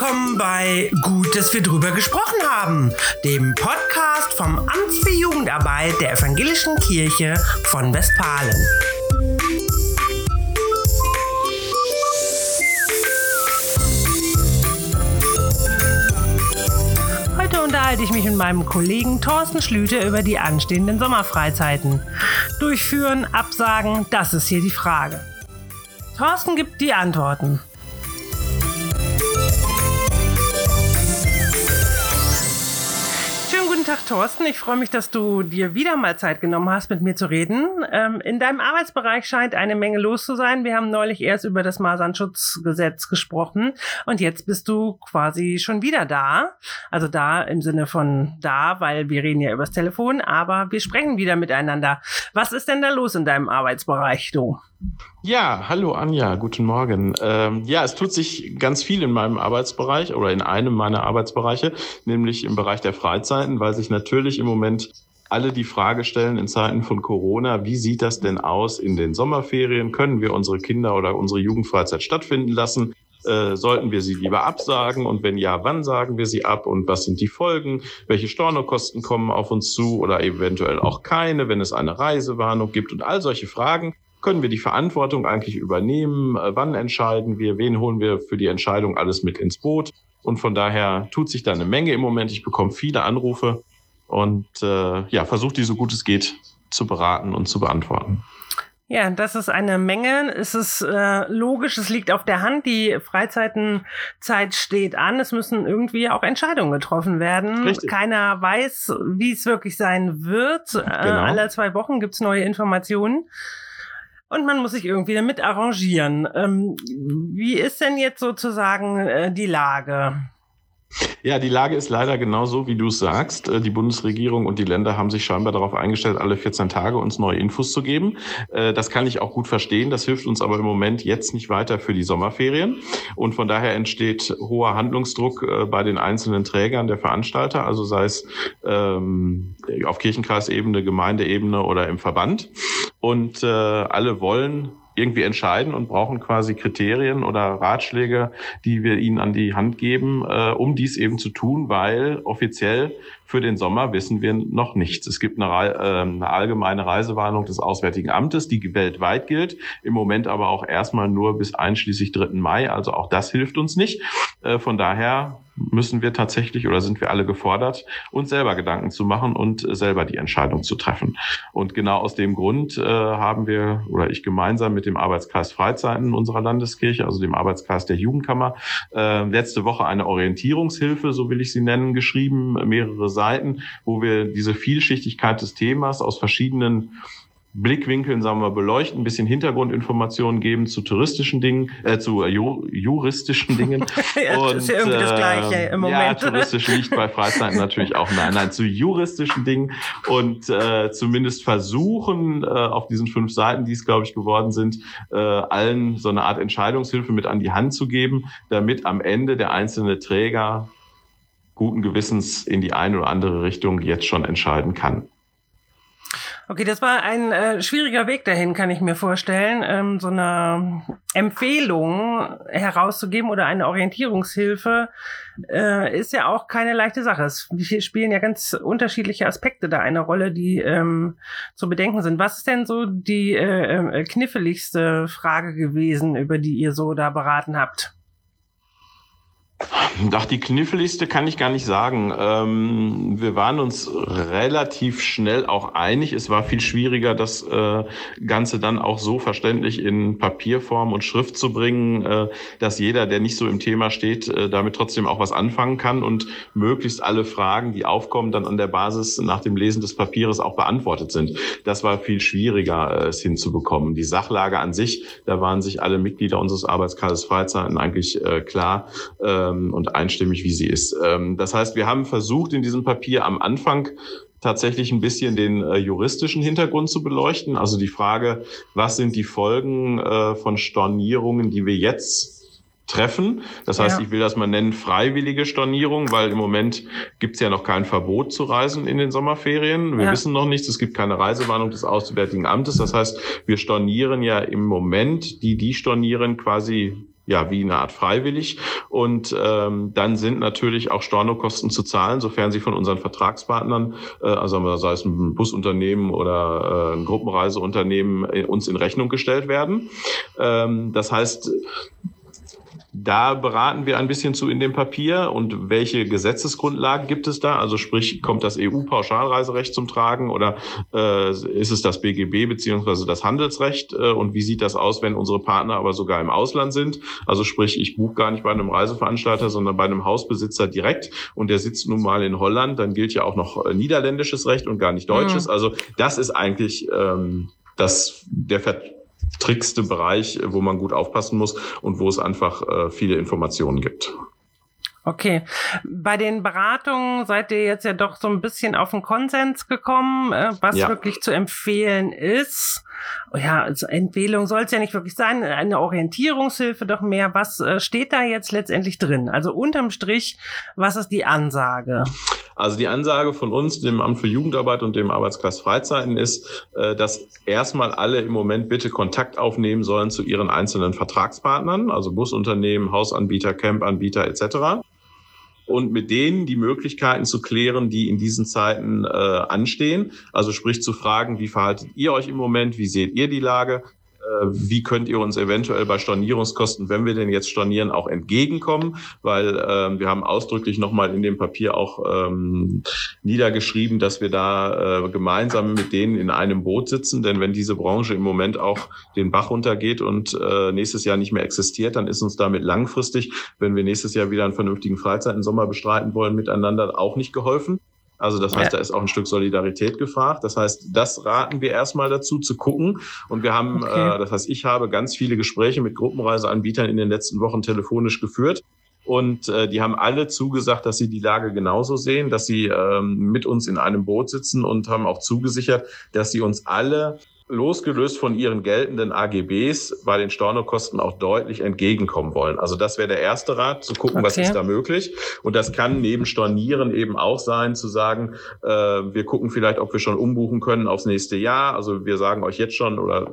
willkommen bei Gut, dass wir drüber gesprochen haben, dem Podcast vom Amt für Jugendarbeit der Evangelischen Kirche von Westfalen. Heute unterhalte ich mich mit meinem Kollegen Thorsten Schlüter über die anstehenden Sommerfreizeiten. Durchführen, absagen, das ist hier die Frage. Thorsten gibt die Antworten. Tag, Thorsten. Ich freue mich, dass du dir wieder mal Zeit genommen hast, mit mir zu reden. Ähm, in deinem Arbeitsbereich scheint eine Menge los zu sein. Wir haben neulich erst über das Masernschutzgesetz gesprochen und jetzt bist du quasi schon wieder da. Also da im Sinne von da, weil wir reden ja übers Telefon, aber wir sprechen wieder miteinander. Was ist denn da los in deinem Arbeitsbereich, du? Ja, hallo Anja, guten Morgen. Ähm, ja, es tut sich ganz viel in meinem Arbeitsbereich oder in einem meiner Arbeitsbereiche, nämlich im Bereich der Freizeiten, weil sich natürlich im Moment alle die Frage stellen in Zeiten von Corona, wie sieht das denn aus in den Sommerferien? Können wir unsere Kinder oder unsere Jugendfreizeit stattfinden lassen? Äh, sollten wir sie lieber absagen? Und wenn ja, wann sagen wir sie ab? Und was sind die Folgen? Welche Stornokosten kommen auf uns zu oder eventuell auch keine, wenn es eine Reisewarnung gibt? Und all solche Fragen können wir die Verantwortung eigentlich übernehmen? Äh, wann entscheiden wir? Wen holen wir für die Entscheidung alles mit ins Boot? Und von daher tut sich da eine Menge im Moment. Ich bekomme viele Anrufe und äh, ja, versuche die so gut es geht zu beraten und zu beantworten. Ja, das ist eine Menge. Es ist äh, logisch, es liegt auf der Hand. Die Freizeitenzeit steht an. Es müssen irgendwie auch Entscheidungen getroffen werden. Richtig. Keiner weiß, wie es wirklich sein wird. Äh, genau. Äh, alle zwei Wochen gibt's neue Informationen und man muss sich irgendwie damit arrangieren. Ähm, wie ist denn jetzt sozusagen äh, die Lage? Ja, die Lage ist leider genau so, wie du es sagst. Äh, die Bundesregierung und die Länder haben sich scheinbar darauf eingestellt, alle 14 Tage uns neue Infos zu geben. Äh, das kann ich auch gut verstehen. Das hilft uns aber im Moment jetzt nicht weiter für die Sommerferien. Und von daher entsteht hoher Handlungsdruck äh, bei den einzelnen Trägern der Veranstalter, also sei es ähm, auf Kirchenkreisebene, Gemeindeebene oder im Verband. Und alle wollen irgendwie entscheiden und brauchen quasi Kriterien oder Ratschläge, die wir ihnen an die Hand geben, äh, um dies eben zu tun, weil offiziell für den Sommer wissen wir noch nichts. Es gibt eine, äh, eine allgemeine Reisewarnung des Auswärtigen Amtes, die weltweit gilt, im Moment aber auch erstmal nur bis einschließlich 3. Mai. Also auch das hilft uns nicht. Äh, von daher müssen wir tatsächlich oder sind wir alle gefordert, uns selber Gedanken zu machen und selber die Entscheidung zu treffen. Und genau aus dem Grund äh, haben wir oder ich gemeinsam mit dem Arbeitskreis Freizeiten unserer Landeskirche, also dem Arbeitskreis der Jugendkammer, äh, letzte Woche eine Orientierungshilfe, so will ich sie nennen, geschrieben, mehrere Seiten, wo wir diese Vielschichtigkeit des Themas aus verschiedenen Blickwinkeln, sagen wir, beleuchten, ein bisschen Hintergrundinformationen geben zu touristischen Dingen, äh, zu äh, ju juristischen Dingen. ja, und, das ist ja irgendwie das Gleiche äh, im Moment. Ja, touristisch nicht bei Freizeiten natürlich auch. Nein, nein, zu juristischen Dingen und äh, zumindest versuchen, äh, auf diesen fünf Seiten, die es, glaube ich, geworden sind, äh, allen so eine Art Entscheidungshilfe mit an die Hand zu geben, damit am Ende der einzelne Träger guten Gewissens in die eine oder andere Richtung jetzt schon entscheiden kann. Okay, das war ein äh, schwieriger Weg dahin, kann ich mir vorstellen, ähm, so eine Empfehlung herauszugeben oder eine Orientierungshilfe äh, ist ja auch keine leichte Sache. Es spielen ja ganz unterschiedliche Aspekte da eine Rolle, die ähm, zu bedenken sind. Was ist denn so die äh, äh kniffeligste Frage gewesen, über die ihr so da beraten habt? Ach, die kniffligste kann ich gar nicht sagen. Ähm, wir waren uns relativ schnell auch einig. Es war viel schwieriger, das äh, Ganze dann auch so verständlich in Papierform und Schrift zu bringen, äh, dass jeder, der nicht so im Thema steht, äh, damit trotzdem auch was anfangen kann und möglichst alle Fragen, die aufkommen, dann an der Basis nach dem Lesen des Papieres auch beantwortet sind. Das war viel schwieriger, äh, es hinzubekommen. Die Sachlage an sich, da waren sich alle Mitglieder unseres Arbeitskreises Freizeiten eigentlich äh, klar. Äh, ähm, und einstimmig, wie sie ist. Ähm, das heißt, wir haben versucht, in diesem Papier am Anfang tatsächlich ein bisschen den äh, juristischen Hintergrund zu beleuchten. Also die Frage, was sind die Folgen äh, von Stornierungen, die wir jetzt treffen. Das heißt, ja. ich will das mal nennen freiwillige Stornierung, weil im Moment gibt es ja noch kein Verbot zu reisen in den Sommerferien. Wir ja. wissen noch nichts, es gibt keine Reisewarnung des Auswärtigen Amtes. Das heißt, wir stornieren ja im Moment, die die stornieren, quasi ja wie eine Art freiwillig. Und ähm, dann sind natürlich auch Stornokosten zu zahlen, sofern sie von unseren Vertragspartnern, äh, also sei es ein Busunternehmen oder äh, ein Gruppenreiseunternehmen, äh, uns in Rechnung gestellt werden. Ähm, das heißt, da beraten wir ein bisschen zu in dem Papier und welche Gesetzesgrundlagen gibt es da? Also sprich, kommt das EU-Pauschalreiserecht zum Tragen oder äh, ist es das BGB beziehungsweise das Handelsrecht? Äh, und wie sieht das aus, wenn unsere Partner aber sogar im Ausland sind? Also sprich, ich buche gar nicht bei einem Reiseveranstalter, sondern bei einem Hausbesitzer direkt und der sitzt nun mal in Holland, dann gilt ja auch noch äh, niederländisches Recht und gar nicht deutsches. Mhm. Also das ist eigentlich ähm, das, der Ver trickste Bereich, wo man gut aufpassen muss und wo es einfach äh, viele Informationen gibt. Okay. Bei den Beratungen seid ihr jetzt ja doch so ein bisschen auf den Konsens gekommen, äh, was ja. wirklich zu empfehlen ist. Oh ja, also Empfehlung soll es ja nicht wirklich sein, eine Orientierungshilfe doch mehr. Was äh, steht da jetzt letztendlich drin? Also unterm Strich, was ist die Ansage? Also die Ansage von uns, dem Amt für Jugendarbeit und dem Arbeitskreis Freizeiten ist, äh, dass erstmal alle im Moment bitte Kontakt aufnehmen sollen zu ihren einzelnen Vertragspartnern, also Busunternehmen, Hausanbieter, Campanbieter etc und mit denen die Möglichkeiten zu klären, die in diesen Zeiten äh, anstehen. Also sprich zu fragen, wie verhaltet ihr euch im Moment, wie seht ihr die Lage, wie könnt ihr uns eventuell bei Stornierungskosten, wenn wir denn jetzt stornieren, auch entgegenkommen, weil äh, wir haben ausdrücklich nochmal in dem Papier auch ähm, niedergeschrieben, dass wir da äh, gemeinsam mit denen in einem Boot sitzen, denn wenn diese Branche im Moment auch den Bach runtergeht und äh, nächstes Jahr nicht mehr existiert, dann ist uns damit langfristig, wenn wir nächstes Jahr wieder einen vernünftigen Freizeit im Sommer bestreiten wollen, miteinander auch nicht geholfen. Also das heißt, ja. da ist auch ein Stück Solidarität gefragt. Das heißt, das raten wir erstmal dazu zu gucken. Und wir haben, okay. äh, das heißt, ich habe ganz viele Gespräche mit Gruppenreiseanbietern in den letzten Wochen telefonisch geführt. Und äh, die haben alle zugesagt, dass sie die Lage genauso sehen, dass sie ähm, mit uns in einem Boot sitzen und haben auch zugesichert, dass sie uns alle losgelöst von ihren geltenden AGBs bei den Stornokosten auch deutlich entgegenkommen wollen. Also das wäre der erste Rat, zu gucken, okay. was ist da möglich. Und das kann neben Stornieren eben auch sein, zu sagen, äh, wir gucken vielleicht, ob wir schon umbuchen können aufs nächste Jahr. Also wir sagen euch jetzt schon oder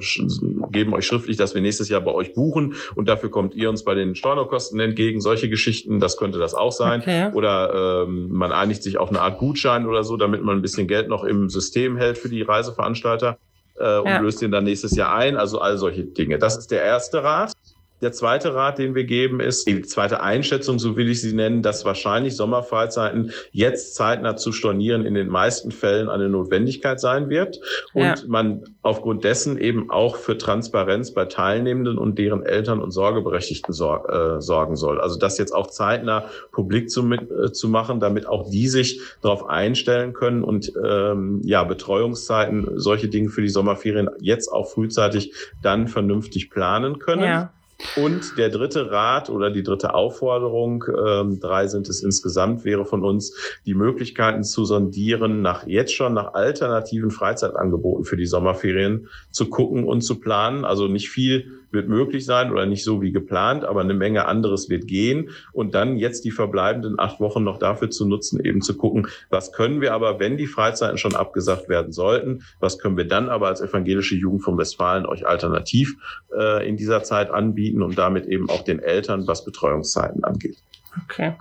geben euch schriftlich, dass wir nächstes Jahr bei euch buchen und dafür kommt ihr uns bei den Stornokosten entgegen. Solche Geschichten, das könnte das auch sein. Okay. Oder ähm, man einigt sich auf eine Art Gutschein oder so, damit man ein bisschen Geld noch im System hält für die Reiseveranstalter äh, und ja. löst den dann nächstes Jahr ein. Also all solche Dinge. Das ist der erste Rat. Der zweite Rat, den wir geben, ist die zweite Einschätzung, so will ich sie nennen, dass wahrscheinlich Sommerfreizeiten jetzt zeitnah zu stornieren in den meisten Fällen eine Notwendigkeit sein wird und ja. man aufgrund dessen eben auch für Transparenz bei Teilnehmenden und deren Eltern und Sorgeberechtigten sor äh, sorgen soll. Also das jetzt auch zeitnah publik zu, äh, zu machen, damit auch die sich darauf einstellen können und ähm, ja Betreuungszeiten, solche Dinge für die Sommerferien jetzt auch frühzeitig dann vernünftig planen können. Ja. Und der dritte Rat oder die dritte Aufforderung, ähm, drei sind es insgesamt, wäre von uns, die Möglichkeiten zu sondieren, nach jetzt schon nach alternativen Freizeitangeboten für die Sommerferien zu gucken und zu planen. Also nicht viel wird möglich sein oder nicht so wie geplant, aber eine Menge anderes wird gehen. Und dann jetzt die verbleibenden acht Wochen noch dafür zu nutzen, eben zu gucken, was können wir aber, wenn die Freizeiten schon abgesagt werden sollten, was können wir dann aber als evangelische Jugend von Westfalen euch alternativ äh, in dieser Zeit anbieten und damit eben auch den Eltern, was Betreuungszeiten angeht. Okay.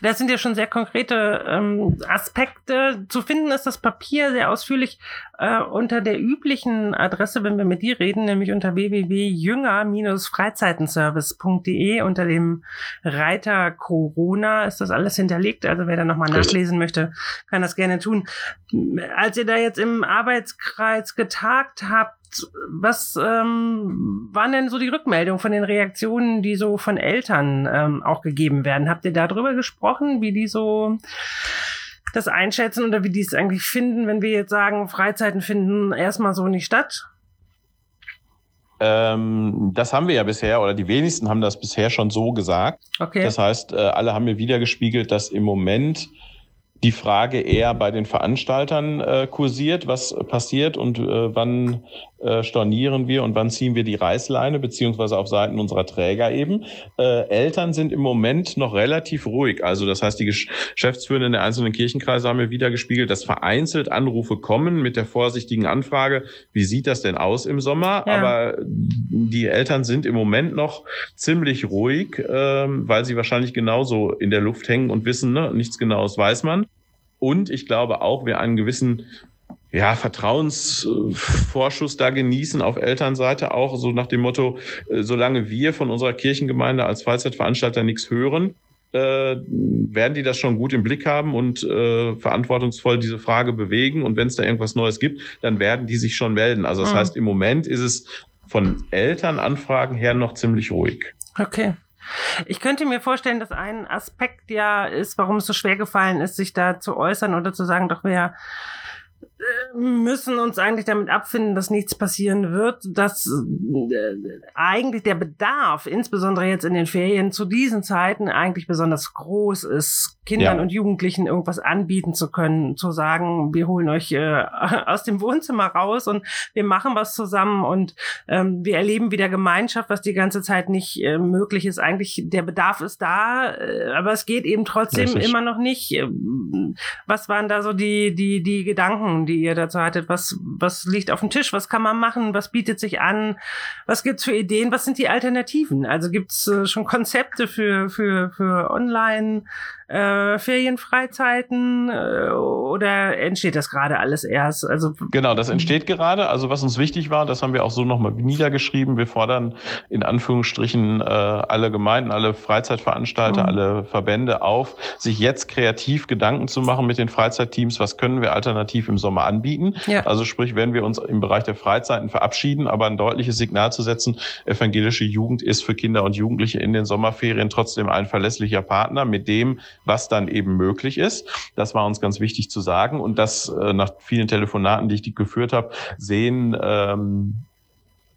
Das sind ja schon sehr konkrete ähm, Aspekte. Zu finden ist das Papier sehr ausführlich äh, unter der üblichen Adresse, wenn wir mit dir reden, nämlich unter www.jünger-freizeitenservice.de unter dem Reiter Corona ist das alles hinterlegt. Also wer da nochmal nachlesen möchte, kann das gerne tun. Als ihr da jetzt im Arbeitskreis getagt habt, was ähm, waren denn so die Rückmeldungen von den Reaktionen, die so von Eltern ähm, auch gegeben werden? Habt ihr darüber gesprochen, wie die so das einschätzen oder wie die es eigentlich finden, wenn wir jetzt sagen, Freizeiten finden erstmal so nicht statt? Ähm, das haben wir ja bisher, oder die wenigsten haben das bisher schon so gesagt. Okay. Das heißt, äh, alle haben mir wiedergespiegelt, dass im Moment die Frage eher bei den Veranstaltern äh, kursiert, was passiert und äh, wann äh, stornieren wir und wann ziehen wir die Reißleine, beziehungsweise auf Seiten unserer Träger eben. Äh, Eltern sind im Moment noch relativ ruhig. Also das heißt, die Geschäftsführenden der einzelnen Kirchenkreise haben mir wieder gespiegelt, dass vereinzelt Anrufe kommen mit der vorsichtigen Anfrage, wie sieht das denn aus im Sommer? Ja. Aber die Eltern sind im Moment noch ziemlich ruhig, ähm, weil sie wahrscheinlich genauso in der Luft hängen und wissen, ne, nichts Genaues weiß man. Und ich glaube auch, wir einen gewissen ja, Vertrauensvorschuss da genießen auf Elternseite auch, so nach dem Motto, äh, solange wir von unserer Kirchengemeinde als Freizeitveranstalter nichts hören, äh, werden die das schon gut im Blick haben und äh, verantwortungsvoll diese Frage bewegen. Und wenn es da irgendwas Neues gibt, dann werden die sich schon melden. Also das mhm. heißt, im Moment ist es von Elternanfragen her noch ziemlich ruhig. Okay. Ich könnte mir vorstellen, dass ein Aspekt ja ist, warum es so schwer gefallen ist, sich da zu äußern oder zu sagen, doch wer müssen uns eigentlich damit abfinden, dass nichts passieren wird, dass äh, eigentlich der Bedarf, insbesondere jetzt in den Ferien zu diesen Zeiten, eigentlich besonders groß ist, Kindern ja. und Jugendlichen irgendwas anbieten zu können, zu sagen, wir holen euch äh, aus dem Wohnzimmer raus und wir machen was zusammen und ähm, wir erleben wieder Gemeinschaft, was die ganze Zeit nicht äh, möglich ist. Eigentlich der Bedarf ist da, äh, aber es geht eben trotzdem Richtig. immer noch nicht. Ähm, was waren da so die die die Gedanken, die ihr dazu hattet? Was was liegt auf dem Tisch? Was kann man machen? Was bietet sich an? Was gibt's für Ideen? Was sind die Alternativen? Also gibt's äh, schon Konzepte für für für Online äh, Ferienfreizeiten äh, oder entsteht das gerade alles erst? Also genau, das entsteht gerade. Also was uns wichtig war, das haben wir auch so nochmal niedergeschrieben. Wir fordern in Anführungsstrichen äh, alle Gemeinden, alle Freizeitveranstalter, mhm. alle Verbände auf, sich jetzt kreativ Gedanken zu machen mit den Freizeitteams. Was können wir alternativ im Sommer anbieten? Ja. Also sprich, wenn wir uns im Bereich der Freizeiten verabschieden, aber ein deutliches Signal zu setzen, evangelische Jugend ist für Kinder und Jugendliche in den Sommerferien trotzdem ein verlässlicher Partner, mit dem was dann eben möglich ist. Das war uns ganz wichtig zu sagen. Und das äh, nach vielen Telefonaten, die ich geführt habe, sehen ähm,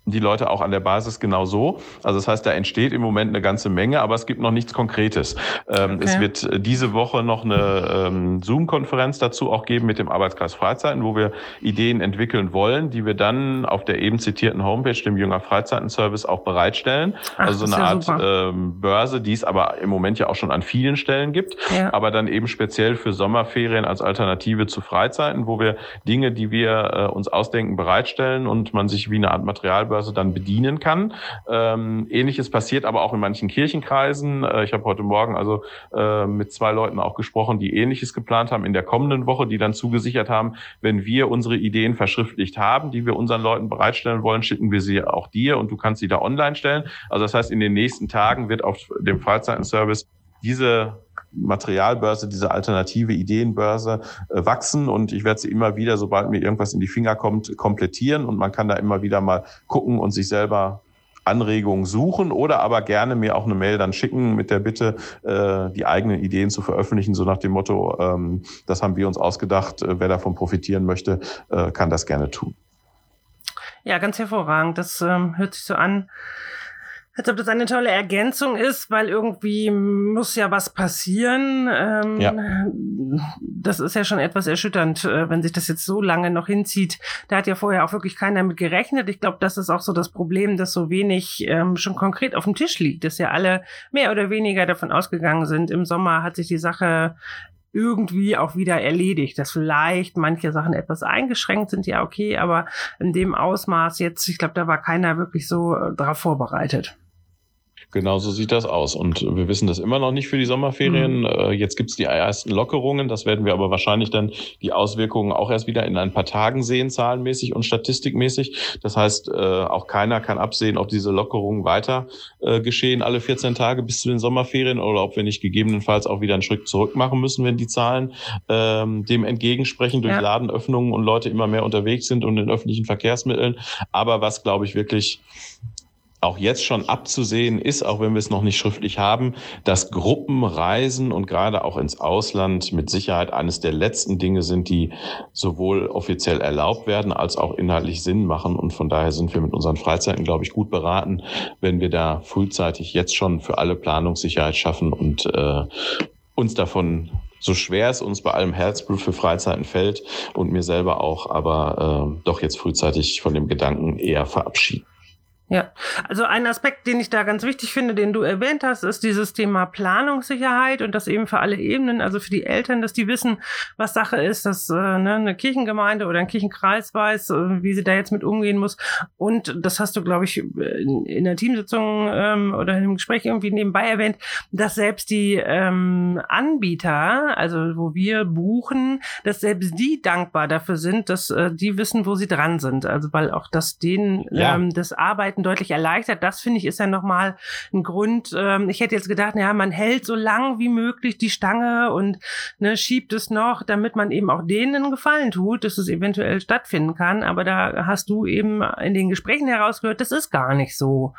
die Leute auch an der Basis genau so. Also das heißt, da entsteht im Moment eine ganze Menge, aber es gibt noch nichts Konkretes. Ähm, okay. Es wird äh, diese Woche noch eine ähm, Zoom-Konferenz dazu auch geben mit dem Arbeitskreis Freizeiten, wo wir Ideen entwickeln wollen, die wir dann auf der eben zitierten Homepage, dem Jünger Freizeiten-Service, auch bereitstellen. Ach, also so eine Art ähm, Börse, die es aber im Moment ja auch schon an vielen Stellen gibt, ja. aber dann eben speziell für Sommerferien als Alternative zu Freizeiten, wo wir Dinge, die wir äh, uns ausdenken, bereitstellen und man sich wie eine Art Materialbörse Börse dann bedienen kann. Ähm, Ähnliches passiert aber auch in manchen Kirchenkreisen. Äh, ich habe heute Morgen also äh, mit zwei Leuten auch gesprochen, die Ähnliches geplant haben in der kommenden Woche, die dann zugesichert haben, wenn wir unsere Ideen verschriftlicht haben, die wir unseren Leuten bereitstellen wollen, schicken wir sie auch dir und du kannst sie da online stellen. Also das heißt, in den nächsten Tagen wird auf dem Freizeitenservice diese Materialbörse, diese alternative Ideenbörse äh, wachsen und ich werde sie immer wieder, sobald mir irgendwas in die Finger kommt, komplettieren und man kann da immer wieder mal gucken und sich selber Anregungen suchen oder aber gerne mir auch eine Mail dann schicken mit der Bitte, äh, die eigenen Ideen zu veröffentlichen, so nach dem Motto, ähm, das haben wir uns ausgedacht, äh, wer davon profitieren möchte, äh, kann das gerne tun. Ja, ganz hervorragend. Das ähm, hört sich so an, als ob das eine tolle Ergänzung ist, weil irgendwie muss ja was passieren. Ähm, ja. Das ist ja schon etwas erschütternd, äh, wenn sich das jetzt so lange noch hinzieht. Da hat ja vorher auch wirklich keiner mit gerechnet. Ich glaube, das ist auch so das Problem, dass so wenig ähm, schon konkret auf dem Tisch liegt, dass ja alle mehr oder weniger davon ausgegangen sind. Im Sommer hat sich die Sache irgendwie auch wieder erledigt, dass vielleicht manche Sachen etwas eingeschränkt sind, ja okay, aber in dem Ausmaß jetzt, ich glaube, da war keiner wirklich so äh, darauf vorbereitet. Genau so sieht das aus. Und wir wissen das immer noch nicht für die Sommerferien. Mhm. Jetzt gibt's die ersten Lockerungen. Das werden wir aber wahrscheinlich dann die Auswirkungen auch erst wieder in ein paar Tagen sehen, zahlenmäßig und statistikmäßig. Das heißt, äh, auch keiner kann absehen, ob diese Lockerungen weiter äh, geschehen, alle 14 Tage bis zu den Sommerferien, oder ob wir nicht gegebenenfalls auch wieder einen Schritt zurück machen müssen, wenn die Zahlen ähm, dem entgegensprechen durch ja. Ladenöffnungen und Leute immer mehr unterwegs sind und in öffentlichen Verkehrsmitteln. Aber was, glaube ich, wirklich auch jetzt schon abzusehen ist, auch wenn wir es noch nicht schriftlich haben, dass Gruppenreisen und gerade auch ins Ausland mit Sicherheit eines der letzten Dinge sind, die sowohl offiziell erlaubt werden als auch inhaltlich Sinn machen. Und von daher sind wir mit unseren Freizeiten, glaube ich, gut beraten, wenn wir da frühzeitig jetzt schon für alle Planungssicherheit schaffen und äh, uns davon, so schwer es uns bei allem Herzblut für Freizeiten fällt und mir selber auch, aber äh, doch jetzt frühzeitig von dem Gedanken eher verabschieden. Ja, also ein Aspekt, den ich da ganz wichtig finde, den du erwähnt hast, ist dieses Thema Planungssicherheit und das eben für alle Ebenen, also für die Eltern, dass die wissen, was Sache ist, dass äh, ne, eine Kirchengemeinde oder ein Kirchenkreis weiß, äh, wie sie da jetzt mit umgehen muss. Und das hast du, glaube ich, in, in der Teamsitzung ähm, oder im Gespräch irgendwie nebenbei erwähnt, dass selbst die ähm, Anbieter, also wo wir buchen, dass selbst die dankbar dafür sind, dass äh, die wissen, wo sie dran sind. Also weil auch das denen ja. ähm, das Arbeiten Arbeiten deutlich erleichtert. Das finde ich ist ja nochmal ein Grund. Ähm, ich hätte jetzt gedacht, ja, man hält so lang wie möglich die Stange und ne, schiebt es noch, damit man eben auch denen einen Gefallen tut, dass es eventuell stattfinden kann. Aber da hast du eben in den Gesprächen herausgehört, das ist gar nicht so.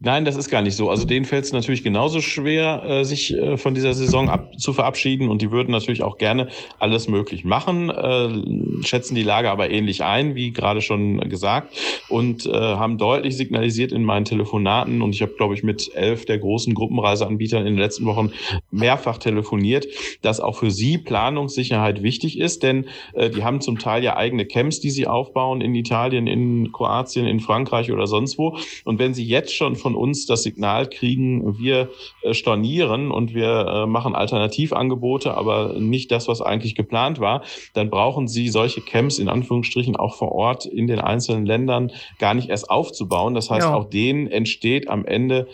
Nein, das ist gar nicht so. Also denen fällt es natürlich genauso schwer, äh, sich äh, von dieser Saison ab zu verabschieden und die würden natürlich auch gerne alles möglich machen, äh, schätzen die Lage aber ähnlich ein, wie gerade schon gesagt, und äh, haben deutlich signalisiert in meinen Telefonaten und ich habe, glaube ich, mit elf der großen Gruppenreiseanbietern in den letzten Wochen mehrfach telefoniert, dass auch für sie Planungssicherheit wichtig ist, denn äh, die haben zum Teil ja eigene Camps, die sie aufbauen in Italien, in Kroatien, in Frankreich oder sonst wo. Und wenn sie jetzt schon von von uns das Signal kriegen, wir äh, stornieren und wir äh, machen Alternativangebote, aber nicht das, was eigentlich geplant war, dann brauchen Sie solche Camps in Anführungsstrichen auch vor Ort in den einzelnen Ländern gar nicht erst aufzubauen. Das heißt, ja. auch denen entsteht am Ende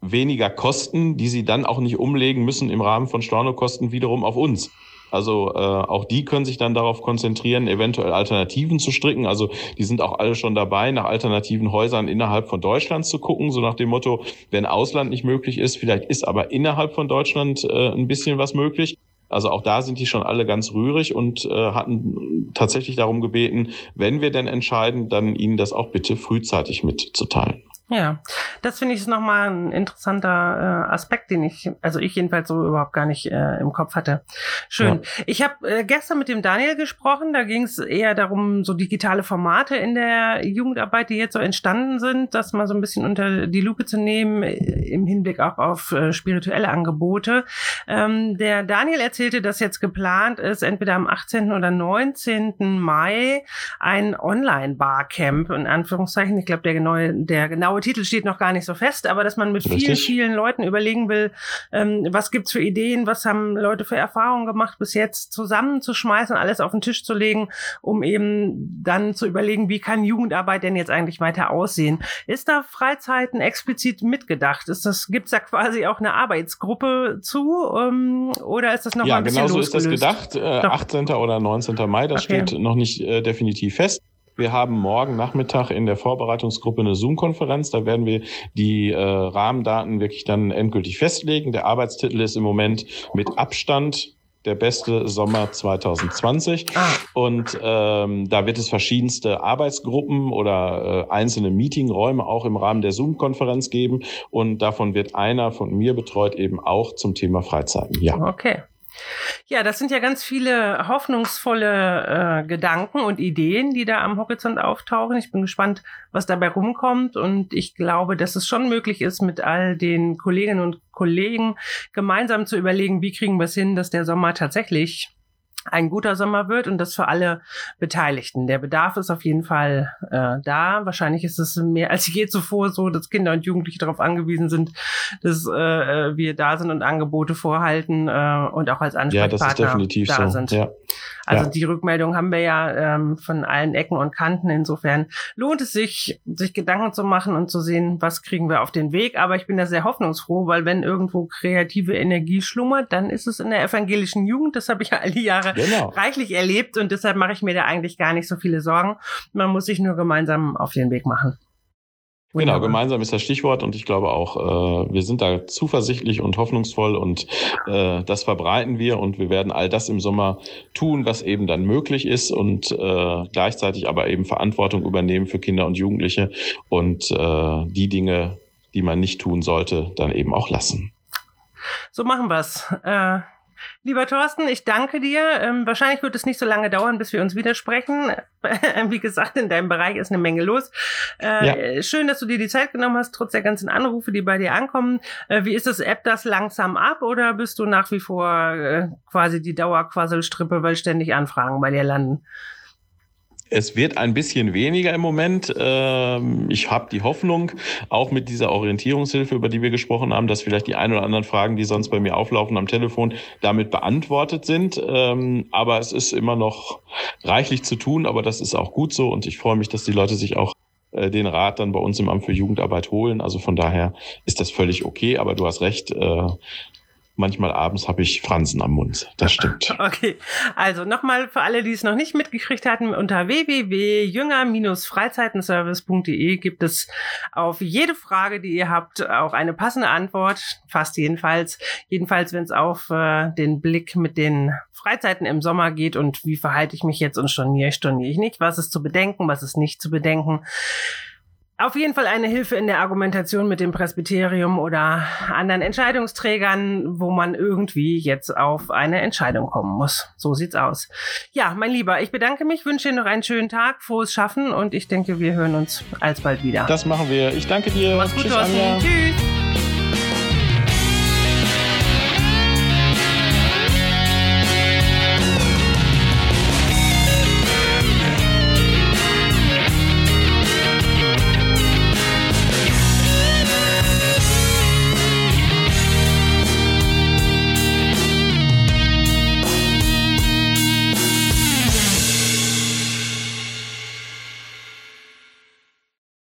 weniger Kosten, die sie dann auch nicht umlegen müssen im Rahmen von Stornokosten wiederum auf uns. Also äh, auch die können sich dann darauf konzentrieren, eventuell Alternativen zu stricken. Also die sind auch alle schon dabei, nach alternativen Häusern innerhalb von Deutschland zu gucken, so nach dem Motto, wenn Ausland nicht möglich ist, vielleicht ist aber innerhalb von Deutschland äh, ein bisschen was möglich. Also auch da sind die schon alle ganz rührig und äh, hatten tatsächlich darum gebeten, wenn wir denn entscheiden, dann ihnen das auch bitte frühzeitig mitzuteilen. Ja, das finde ich nochmal ein interessanter äh, Aspekt, den ich, also ich jedenfalls so überhaupt gar nicht äh, im Kopf hatte. Schön. Ja. Ich habe äh, gestern mit dem Daniel gesprochen, da ging es eher darum, so digitale Formate in der Jugendarbeit, die jetzt so entstanden sind, das mal so ein bisschen unter die Lupe zu nehmen, äh, im Hinblick auch auf äh, spirituelle Angebote. Ähm, der Daniel erzählte, dass jetzt geplant ist, entweder am 18. oder 19. Mai ein Online-Barcamp, in Anführungszeichen, ich glaube, der genaue, der genaue genaue Titel steht noch gar nicht so fest, aber dass man mit Richtig. vielen, vielen Leuten überlegen will, ähm, was gibt's für Ideen, was haben Leute für Erfahrungen gemacht bis jetzt, zusammenzuschmeißen, alles auf den Tisch zu legen, um eben dann zu überlegen, wie kann Jugendarbeit denn jetzt eigentlich weiter aussehen? Ist da Freizeiten explizit mitgedacht? Ist das, gibt's da quasi auch eine Arbeitsgruppe zu? Ähm, oder ist das noch ja, ein bisschen genau so ist das gedacht. Äh, 18. oder 19. Mai, das okay. steht noch nicht äh, definitiv fest. Wir haben morgen Nachmittag in der Vorbereitungsgruppe eine Zoom-Konferenz. Da werden wir die äh, Rahmendaten wirklich dann endgültig festlegen. Der Arbeitstitel ist im Moment mit Abstand der beste Sommer 2020. Ah. Und ähm, da wird es verschiedenste Arbeitsgruppen oder äh, einzelne Meetingräume auch im Rahmen der Zoom-Konferenz geben. Und davon wird einer von mir betreut eben auch zum Thema Freizeiten. Ja. Okay. Ja, das sind ja ganz viele hoffnungsvolle äh, Gedanken und Ideen, die da am Horizont auftauchen. Ich bin gespannt, was dabei rumkommt. Und ich glaube, dass es schon möglich ist, mit all den Kolleginnen und Kollegen gemeinsam zu überlegen, wie kriegen wir es hin, dass der Sommer tatsächlich ein guter Sommer wird und das für alle Beteiligten. Der Bedarf ist auf jeden Fall äh, da. Wahrscheinlich ist es mehr als je zuvor so, dass Kinder und Jugendliche darauf angewiesen sind, dass äh, äh wir da sind und Angebote vorhalten äh, und auch als Ansprechpartner ja, da so. sind. Ja. Also ja. die Rückmeldung haben wir ja ähm, von allen Ecken und Kanten. Insofern lohnt es sich, sich Gedanken zu machen und zu sehen, was kriegen wir auf den Weg. Aber ich bin da sehr hoffnungsfroh, weil wenn irgendwo kreative Energie schlummert, dann ist es in der evangelischen Jugend. Das habe ich ja all die Jahre genau. reichlich erlebt und deshalb mache ich mir da eigentlich gar nicht so viele Sorgen. Man muss sich nur gemeinsam auf den Weg machen. Genau, gemeinsam ist das Stichwort und ich glaube auch, äh, wir sind da zuversichtlich und hoffnungsvoll und äh, das verbreiten wir und wir werden all das im Sommer tun, was eben dann möglich ist und äh, gleichzeitig aber eben Verantwortung übernehmen für Kinder und Jugendliche und äh, die Dinge, die man nicht tun sollte, dann eben auch lassen. So machen wir's. Äh Lieber Thorsten, ich danke dir. Ähm, wahrscheinlich wird es nicht so lange dauern, bis wir uns widersprechen. Wie gesagt, in deinem Bereich ist eine Menge los. Äh, ja. Schön, dass du dir die Zeit genommen hast, trotz der ganzen Anrufe, die bei dir ankommen. Äh, wie ist das? App das langsam ab oder bist du nach wie vor äh, quasi die Dauerquasselstrippe, weil ständig Anfragen bei dir landen? Es wird ein bisschen weniger im Moment. Ähm, ich habe die Hoffnung, auch mit dieser Orientierungshilfe, über die wir gesprochen haben, dass vielleicht die ein oder anderen Fragen, die sonst bei mir auflaufen am Telefon, damit beantwortet sind. Ähm, aber es ist immer noch reichlich zu tun, aber das ist auch gut so und ich freue mich, dass die Leute sich auch äh, den Rat dann bei uns im Amt für Jugendarbeit holen. Also von daher ist das völlig okay, aber du hast recht, äh, manchmal abends habe ich Fransen am Mund. Das stimmt. Okay, also nochmal für alle, die es noch nicht mitgekriegt hatten, unter www.jünger-freizeitenservice.de gibt es auf jede Frage, die ihr habt, auch eine passende Antwort. Fast jedenfalls. Jedenfalls, wenn es auf äh, den Blick mit den Freizeiten im Sommer geht und wie verhalte ich mich jetzt und storniere ich, storniere ich nicht. Was ist zu bedenken, was ist nicht zu bedenken auf jeden Fall eine Hilfe in der Argumentation mit dem Presbyterium oder anderen Entscheidungsträgern, wo man irgendwie jetzt auf eine Entscheidung kommen muss. So sieht's aus. Ja, mein Lieber, ich bedanke mich, wünsche dir noch einen schönen Tag, frohes Schaffen und ich denke, wir hören uns alsbald wieder. Das machen wir. Ich danke dir. Mach's gut, Tschüss, Tschüss.